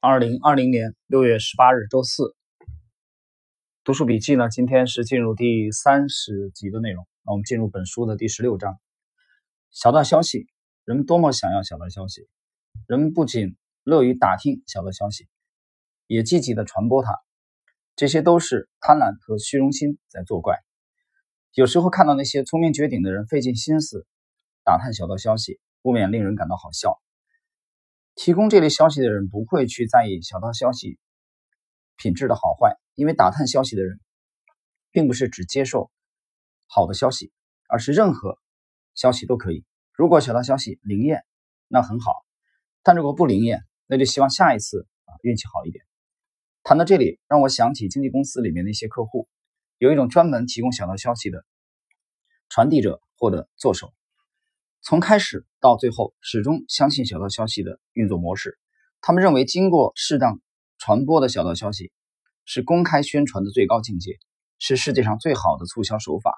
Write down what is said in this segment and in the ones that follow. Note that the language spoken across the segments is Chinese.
二零二零年六月十八日，周四。读书笔记呢？今天是进入第三十集的内容。那我们进入本书的第十六章。小道消息，人们多么想要小道消息！人们不仅乐于打听小道消息，也积极的传播它。这些都是贪婪和虚荣心在作怪。有时候看到那些聪明绝顶的人费尽心思打探小道消息，不免令人感到好笑。提供这类消息的人不会去在意小道消息品质的好坏，因为打探消息的人并不是只接受好的消息，而是任何消息都可以。如果小道消息灵验，那很好；但如果不灵验，那就希望下一次啊运气好一点。谈到这里，让我想起经纪公司里面的一些客户，有一种专门提供小道消息的传递者或者作手。从开始到最后，始终相信小道消息的运作模式。他们认为，经过适当传播的小道消息是公开宣传的最高境界，是世界上最好的促销手法。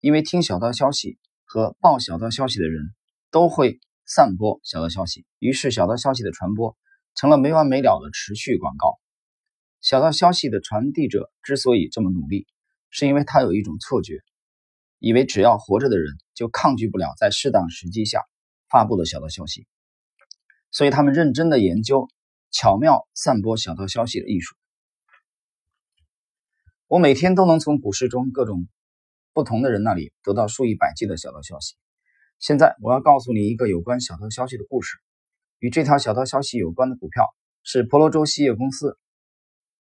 因为听小道消息和报小道消息的人都会散播小道消息，于是小道消息的传播成了没完没了的持续广告。小道消息的传递者之所以这么努力，是因为他有一种错觉。以为只要活着的人就抗拒不了在适当时机下发布的小道消息，所以他们认真的研究巧妙散播小道消息的艺术。我每天都能从股市中各种不同的人那里得到数以百计的小道消息。现在我要告诉你一个有关小道消息的故事。与这条小道消息有关的股票是婆罗洲锡业公司。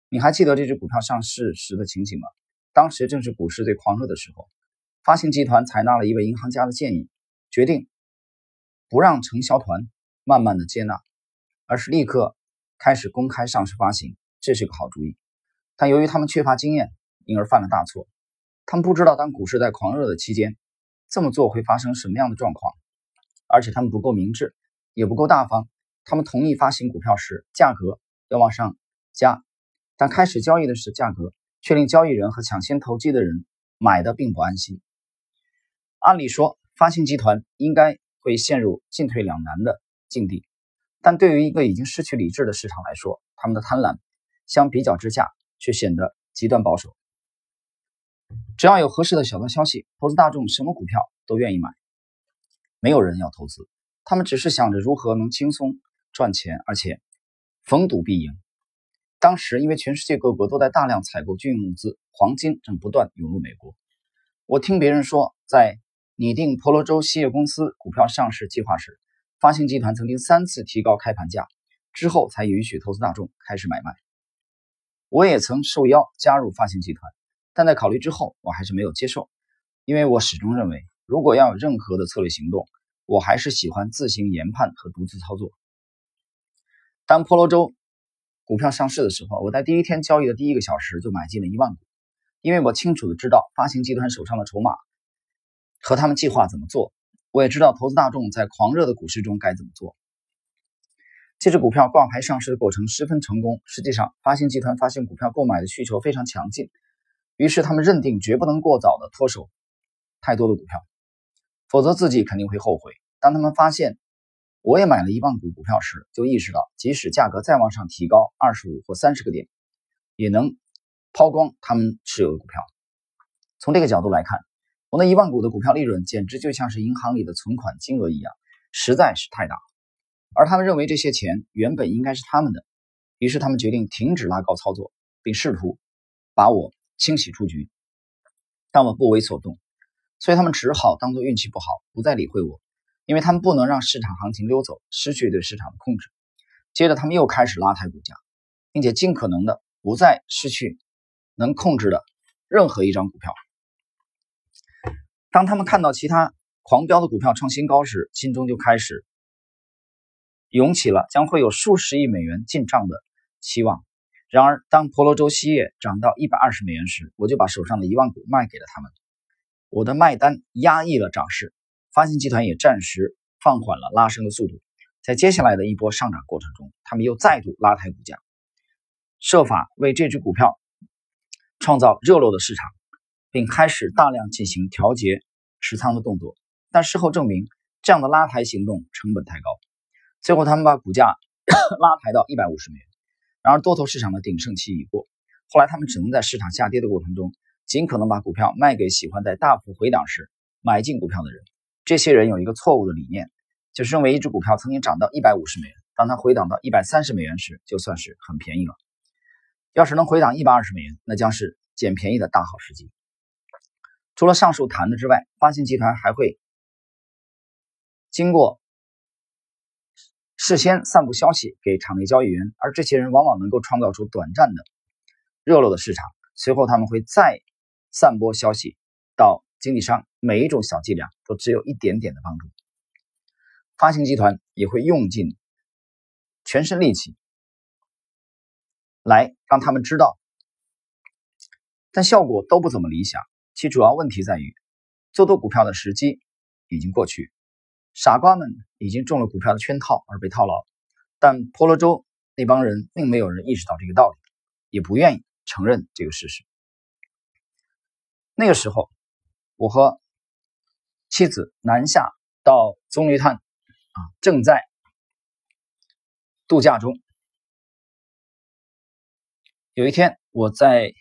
你还记得这只股票上市时的情景吗？当时正是股市最狂热的时候。发行集团采纳了一位银行家的建议，决定不让承销团慢慢的接纳，而是立刻开始公开上市发行。这是个好主意，但由于他们缺乏经验，因而犯了大错。他们不知道当股市在狂热的期间，这么做会发生什么样的状况，而且他们不够明智，也不够大方。他们同意发行股票时，价格要往上加，但开始交易的时价格却令交易人和抢先投机的人买的并不安心。按理说，发行集团应该会陷入进退两难的境地，但对于一个已经失去理智的市场来说，他们的贪婪相比较之下却显得极端保守。只要有合适的小道消息，投资大众什么股票都愿意买。没有人要投资，他们只是想着如何能轻松赚钱，而且逢赌必赢。当时，因为全世界各国都在大量采购军用物资，黄金正不断涌入美国。我听别人说，在拟定婆罗洲锡业公司股票上市计划时，发行集团曾经三次提高开盘价，之后才允许投资大众开始买卖。我也曾受邀加入发行集团，但在考虑之后，我还是没有接受，因为我始终认为，如果要有任何的策略行动，我还是喜欢自行研判和独自操作。当婆罗洲股票上市的时候，我在第一天交易的第一个小时就买进了一万股，因为我清楚的知道发行集团手上的筹码。和他们计划怎么做，我也知道投资大众在狂热的股市中该怎么做。这只股票挂牌上市的过程十分成功。实际上，发行集团发行股票购买的需求非常强劲，于是他们认定绝不能过早的脱手太多的股票，否则自己肯定会后悔。当他们发现我也买了一万股股票时，就意识到即使价格再往上提高二十五或三十个点，也能抛光他们持有的股票。从这个角度来看。我那一万股的股票利润简直就像是银行里的存款金额一样，实在是太大了。而他们认为这些钱原本应该是他们的，于是他们决定停止拉高操作，并试图把我清洗出局。但我不为所动，所以他们只好当做运气不好，不再理会我，因为他们不能让市场行情溜走，失去对市场的控制。接着，他们又开始拉抬股价，并且尽可能的不再失去能控制的任何一张股票。当他们看到其他狂飙的股票创新高时，心中就开始涌起了将会有数十亿美元进账的期望。然而，当婆罗洲锡业涨到一百二十美元时，我就把手上的一万股卖给了他们。我的卖单压抑了涨势，发行集团也暂时放缓了拉升的速度。在接下来的一波上涨过程中，他们又再度拉抬股价，设法为这只股票创造热络的市场。并开始大量进行调节持仓的动作，但事后证明这样的拉抬行动成本太高。最后，他们把股价 拉抬到一百五十美元，然而多头市场的鼎盛期已过，后来他们只能在市场下跌的过程中，尽可能把股票卖给喜欢在大幅回档时买进股票的人。这些人有一个错误的理念，就是认为一只股票曾经涨到一百五十美元，当它回档到一百三十美元时，就算是很便宜了。要是能回档一百二十美元，那将是捡便宜的大好时机。除了上述谈的之外，发行集团还会经过。事先散布消息给场内交易员，而这些人往往能够创造出短暂的热络的市场。随后他们会再散播消息到经纪商，每一种小伎俩都只有一点点的帮助。发行集团也会用尽全身力气来让他们知道，但效果都不怎么理想。其主要问题在于，做多股票的时机已经过去。傻瓜们已经中了股票的圈套而被套牢，但婆罗洲那帮人并没有人意识到这个道理，也不愿意承认这个事实。那个时候，我和妻子南下到棕榈滩，啊，正在度假中。有一天，我在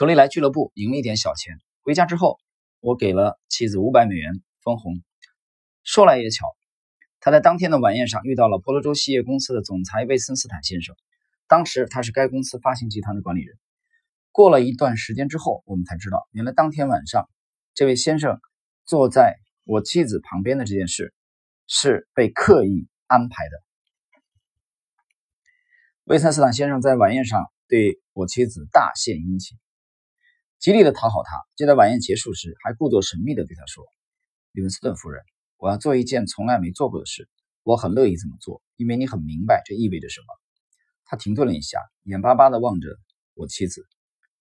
格雷莱俱乐部赢了一点小钱，回家之后，我给了妻子五百美元分红。说来也巧，他在当天的晚宴上遇到了婆罗洲锡业公司的总裁魏森斯坦先生。当时他是该公司发行集团的管理人。过了一段时间之后，我们才知道，原来当天晚上这位先生坐在我妻子旁边的这件事是被刻意安排的。魏森斯坦先生在晚宴上对我妻子大献殷勤，极力的讨好他。就在晚宴结束时，还故作神秘的对他说：“李文斯顿夫人。”我要做一件从来没做过的事，我很乐意这么做，因为你很明白这意味着什么。他停顿了一下，眼巴巴地望着我妻子，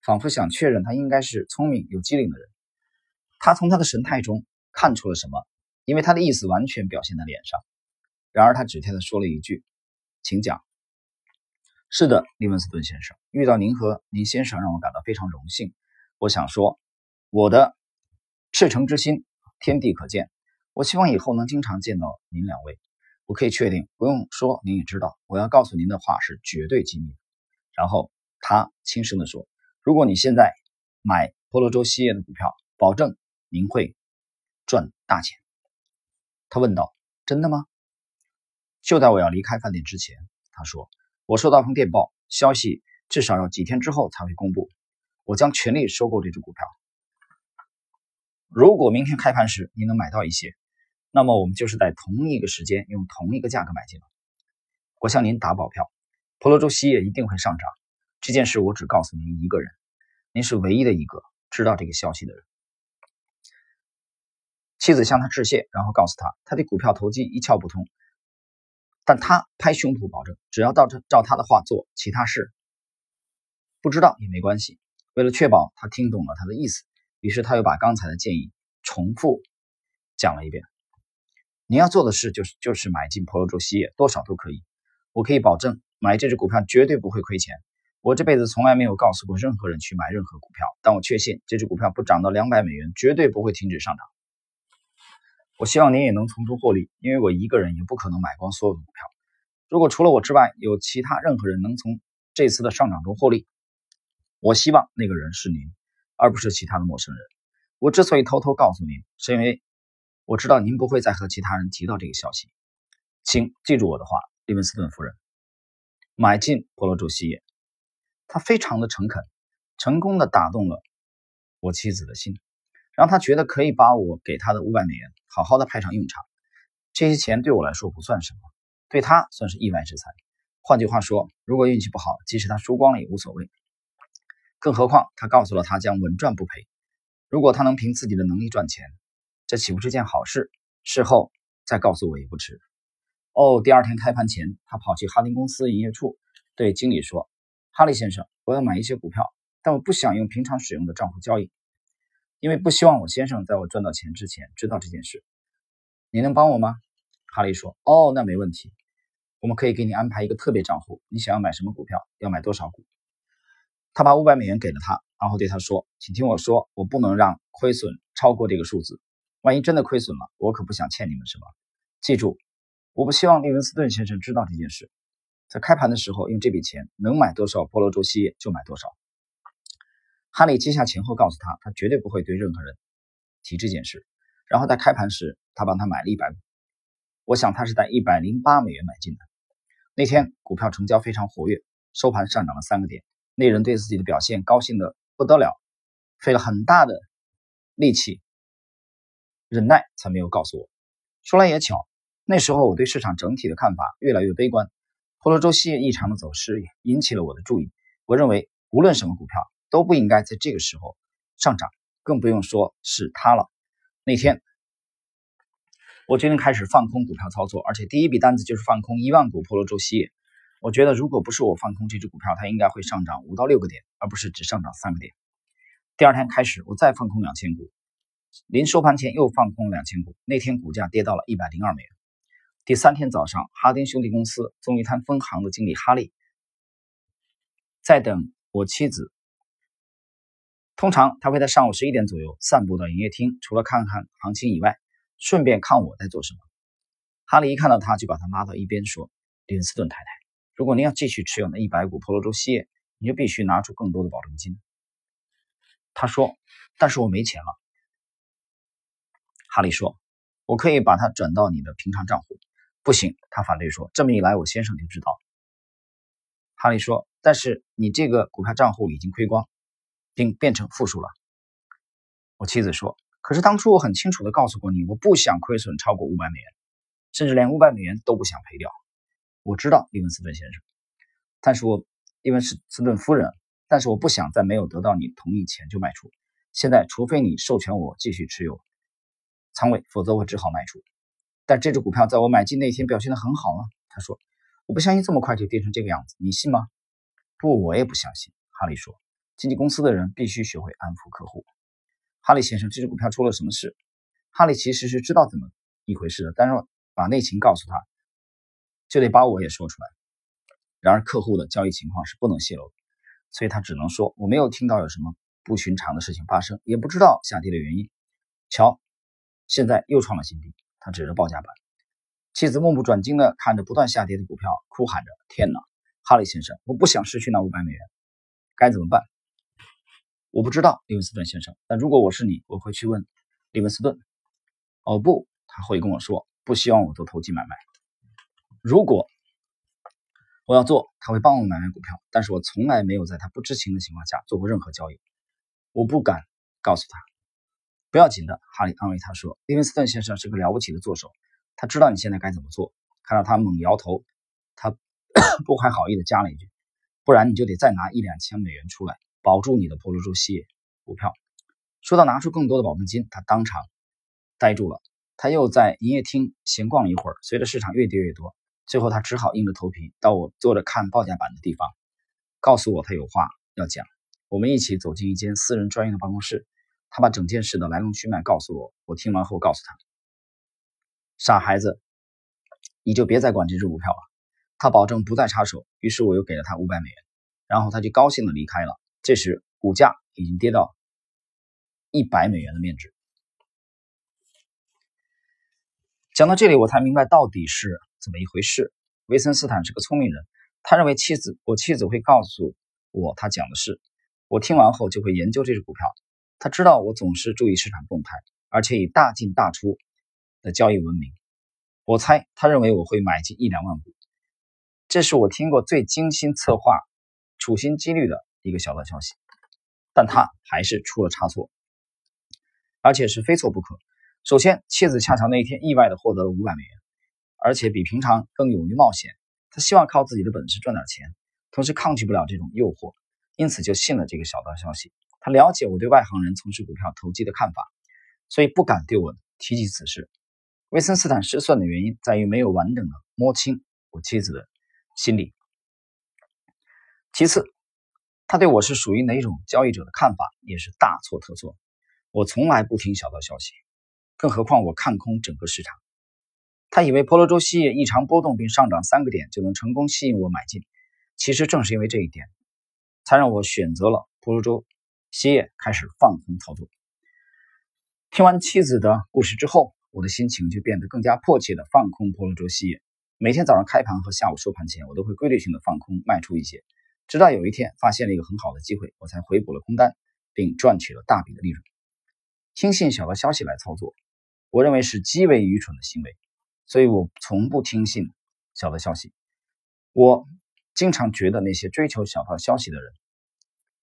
仿佛想确认他应该是聪明又机灵的人。他从他的神态中看出了什么，因为他的意思完全表现在脸上。然而他只听他说了一句：“请讲。”是的，利文斯顿先生，遇到您和您先生让我感到非常荣幸。我想说，我的赤诚之心，天地可见。我希望以后能经常见到您两位。我可以确定，不用说，您也知道，我要告诉您的话是绝对机密。然后他轻声地说：“如果你现在买婆罗洲西业的股票，保证您会赚大钱。”他问道：“真的吗？”就在我要离开饭店之前，他说：“我收到封电报，消息至少要几天之后才会公布。我将全力收购这只股票。如果明天开盘时你能买到一些。”那么我们就是在同一个时间用同一个价格买进了。我向您打保票，婆罗洲锡业一定会上涨。这件事我只告诉您一个人，您是唯一的一个知道这个消息的人。妻子向他致谢，然后告诉他，他对股票投机一窍不通，但他拍胸脯保证，只要照照他的话做，其他事不知道也没关系。为了确保他听懂了他的意思，于是他又把刚才的建议重复讲了一遍。你要做的事就是就是买进婆罗洲锡业，多少都可以。我可以保证，买这只股票绝对不会亏钱。我这辈子从来没有告诉过任何人去买任何股票，但我确信这只股票不涨到两百美元，绝对不会停止上涨。我希望您也能从中获利，因为我一个人也不可能买光所有的股票。如果除了我之外有其他任何人能从这次的上涨中获利，我希望那个人是您，而不是其他的陌生人。我之所以偷偷告诉您，是因为。我知道您不会再和其他人提到这个消息，请记住我的话，利文斯顿夫人，买进波罗洲锡业。他非常的诚恳，成功的打动了我妻子的心，让他觉得可以把我给他的五百美元好好的派上用场。这些钱对我来说不算什么，对他算是意外之财。换句话说，如果运气不好，即使他输光了也无所谓。更何况他告诉了他将稳赚不赔。如果他能凭自己的能力赚钱。这岂不是件好事？事后再告诉我也不迟。哦，第二天开盘前，他跑去哈林公司营业处，对经理说：“哈利先生，我要买一些股票，但我不想用平常使用的账户交易，因为不希望我先生在我赚到钱之前知道这件事。你能帮我吗？”哈利说：“哦，那没问题，我们可以给你安排一个特别账户。你想要买什么股票？要买多少股？”他把五百美元给了他，然后对他说：“请听我说，我不能让亏损超过这个数字。”万一真的亏损了，我可不想欠你们什么。记住，我不希望利文斯顿先生知道这件事。在开盘的时候用这笔钱能买多少波罗州锡业就买多少。哈利接下前后告诉他，他绝对不会对任何人提这件事。然后在开盘时，他帮他买了一百股。我想他是在一百零八美元买进的。那天股票成交非常活跃，收盘上涨了三个点。那人对自己的表现高兴的不得了，费了很大的力气忍耐才没有告诉我。说来也巧，那时候我对市场整体的看法越来越悲观。婆罗洲锡业异常的走势引起了我的注意。我认为无论什么股票都不应该在这个时候上涨，更不用说是它了。那天。我决定开始放空股票操作，而且第一笔单子就是放空一万股婆罗洲锡业。我觉得如果不是我放空这只股票，它应该会上涨五到六个点，而不是只上涨三个点。第二天开始，我再放空两千股，临收盘前又放空两千股。那天股价跌到了一百零二美元。第三天早上，哈丁兄弟公司棕榈滩分行的经理哈利在等我妻子。通常他会在上午十一点左右散步到营业厅，除了看看行情以外。顺便看我在做什么。哈利一看到他，就把他拉到一边说：“李文斯顿太太，如果您要继续持有那一百股婆罗洲锡业，你就必须拿出更多的保证金。”他说：“但是我没钱了。”哈利说：“我可以把它转到你的平常账户。”不行，他反对说：“这么一来，我先生就知道。”哈利说：“但是你这个股票账户已经亏光，并变成负数了。”我妻子说。可是当初我很清楚的告诉过你，我不想亏损超过五百美元，甚至连五百美元都不想赔掉。我知道利文斯顿先生，但是我利文斯顿夫人，但是我不想在没有得到你同意前就卖出。现在，除非你授权我继续持有仓位，否则我只好卖出。但这只股票在我买进那天表现的很好啊。他说：“我不相信这么快就跌成这个样子，你信吗？”不，我也不相信。哈利说：“经纪公司的人必须学会安抚客户。”哈利先生，这只股票出了什么事？哈利其实是知道怎么一回事的，但是把内情告诉他，就得把我也说出来。然而客户的交易情况是不能泄露的，所以他只能说我没有听到有什么不寻常的事情发生，也不知道下跌的原因。瞧，现在又创了新低。他指着报价板。妻子目不转睛地看着不断下跌的股票，哭喊着：“天哪，哈利先生，我不想失去那五百美元，该怎么办？”我不知道，利文斯顿先生。但如果我是你，我会去问利文斯顿。哦不，他会跟我说不希望我做投机买卖。如果我要做，他会帮我买卖股票，但是我从来没有在他不知情的情况下做过任何交易。我不敢告诉他。不要紧的，哈利安慰他说：“利文斯顿先生是个了不起的作手，他知道你现在该怎么做。”看到他猛摇头，他 不怀好意的加了一句：“不然你就得再拿一两千美元出来。”保住你的婆罗洲锡业股票。说到拿出更多的保证金，他当场呆住了。他又在营业厅闲逛了一会儿，随着市场越跌越多，最后他只好硬着头皮到我坐着看报价板的地方，告诉我他有话要讲。我们一起走进一间私人专用的办公室，他把整件事的来龙去脉告诉我。我听完后告诉他：“傻孩子，你就别再管这只股票了。”他保证不再插手。于是我又给了他五百美元，然后他就高兴的离开了。这时，股价已经跌到一百美元的面值。讲到这里，我才明白到底是怎么一回事。维森斯坦是个聪明人，他认为妻子我妻子会告诉我他讲的事。我听完后就会研究这只股票。他知道我总是注意市场动态，而且以大进大出的交易闻名。我猜他认为我会买进一两万股。这是我听过最精心策划、处心积虑的。一个小道消息，但他还是出了差错，而且是非错不可。首先，妻子恰巧那一天意外的获得了五百美元，而且比平常更勇于冒险。他希望靠自己的本事赚点钱，同时抗拒不了这种诱惑，因此就信了这个小道消息。他了解我对外行人从事股票投机的看法，所以不敢对我提及此事。维森斯坦失算的原因在于没有完整的摸清我妻子的心理。其次。他对我是属于哪种交易者的看法也是大错特错。我从来不听小道消息，更何况我看空整个市场。他以为婆罗洲锡业异常波动并上涨三个点就能成功吸引我买进，其实正是因为这一点，才让我选择了婆罗洲锡业开始放空操作。听完妻子的故事之后，我的心情就变得更加迫切的放空婆罗洲锡业。每天早上开盘和下午收盘前，我都会规律性的放空卖出一些，直到有一天发现了一个很好的机会，我才回补了空单，并赚取了大笔的利润。听信小道消息来操作，我认为是极为愚蠢的行为，所以我从不听信小道消息。我经常觉得那些追求小道消息的人，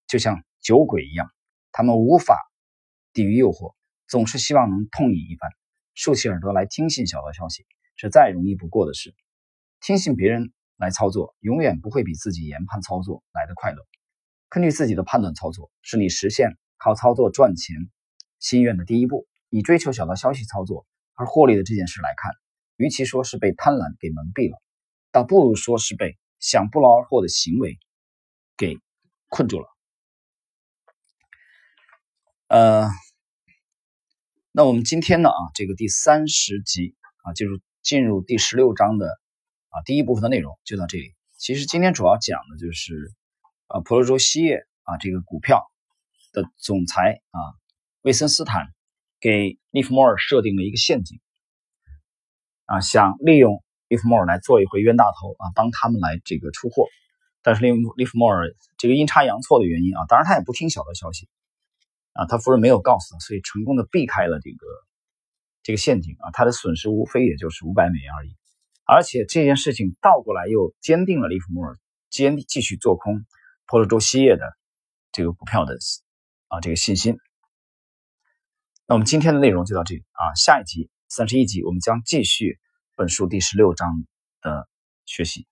就像酒鬼一样，他们无法抵御诱惑，总是希望能痛饮一番，竖起耳朵来听信小道消息，是再容易不过的事。听信别人来操作，永远不会比自己研判操作来的快乐。根据自己的判断操作，是你实现靠操作赚钱心愿的第一步。以追求小道消息操作而获利的这件事来看，与其说是被贪婪给蒙蔽了。倒不如说是被想不劳而获的行为给困住了。呃，那我们今天呢啊，这个第三十集啊，就是进入第十六章的啊第一部分的内容就到这里。其实今天主要讲的就是啊，婆罗洲锡业啊这个股票的总裁啊，魏森斯坦给利弗莫尔设定了一个陷阱啊，想利用。利弗莫尔来做一回冤大头啊，帮他们来这个出货，但是利利弗莫尔这个阴差阳错的原因啊，当然他也不听小道消息啊，他夫人没有告诉他，所以成功的避开了这个这个陷阱啊，他的损失无非也就是五百美元而已，而且这件事情倒过来又坚定了利弗莫尔坚继续做空波罗州锡业的这个股票的啊这个信心。那我们今天的内容就到这里啊，下一集三十一集我们将继续。本书第十六章的学习。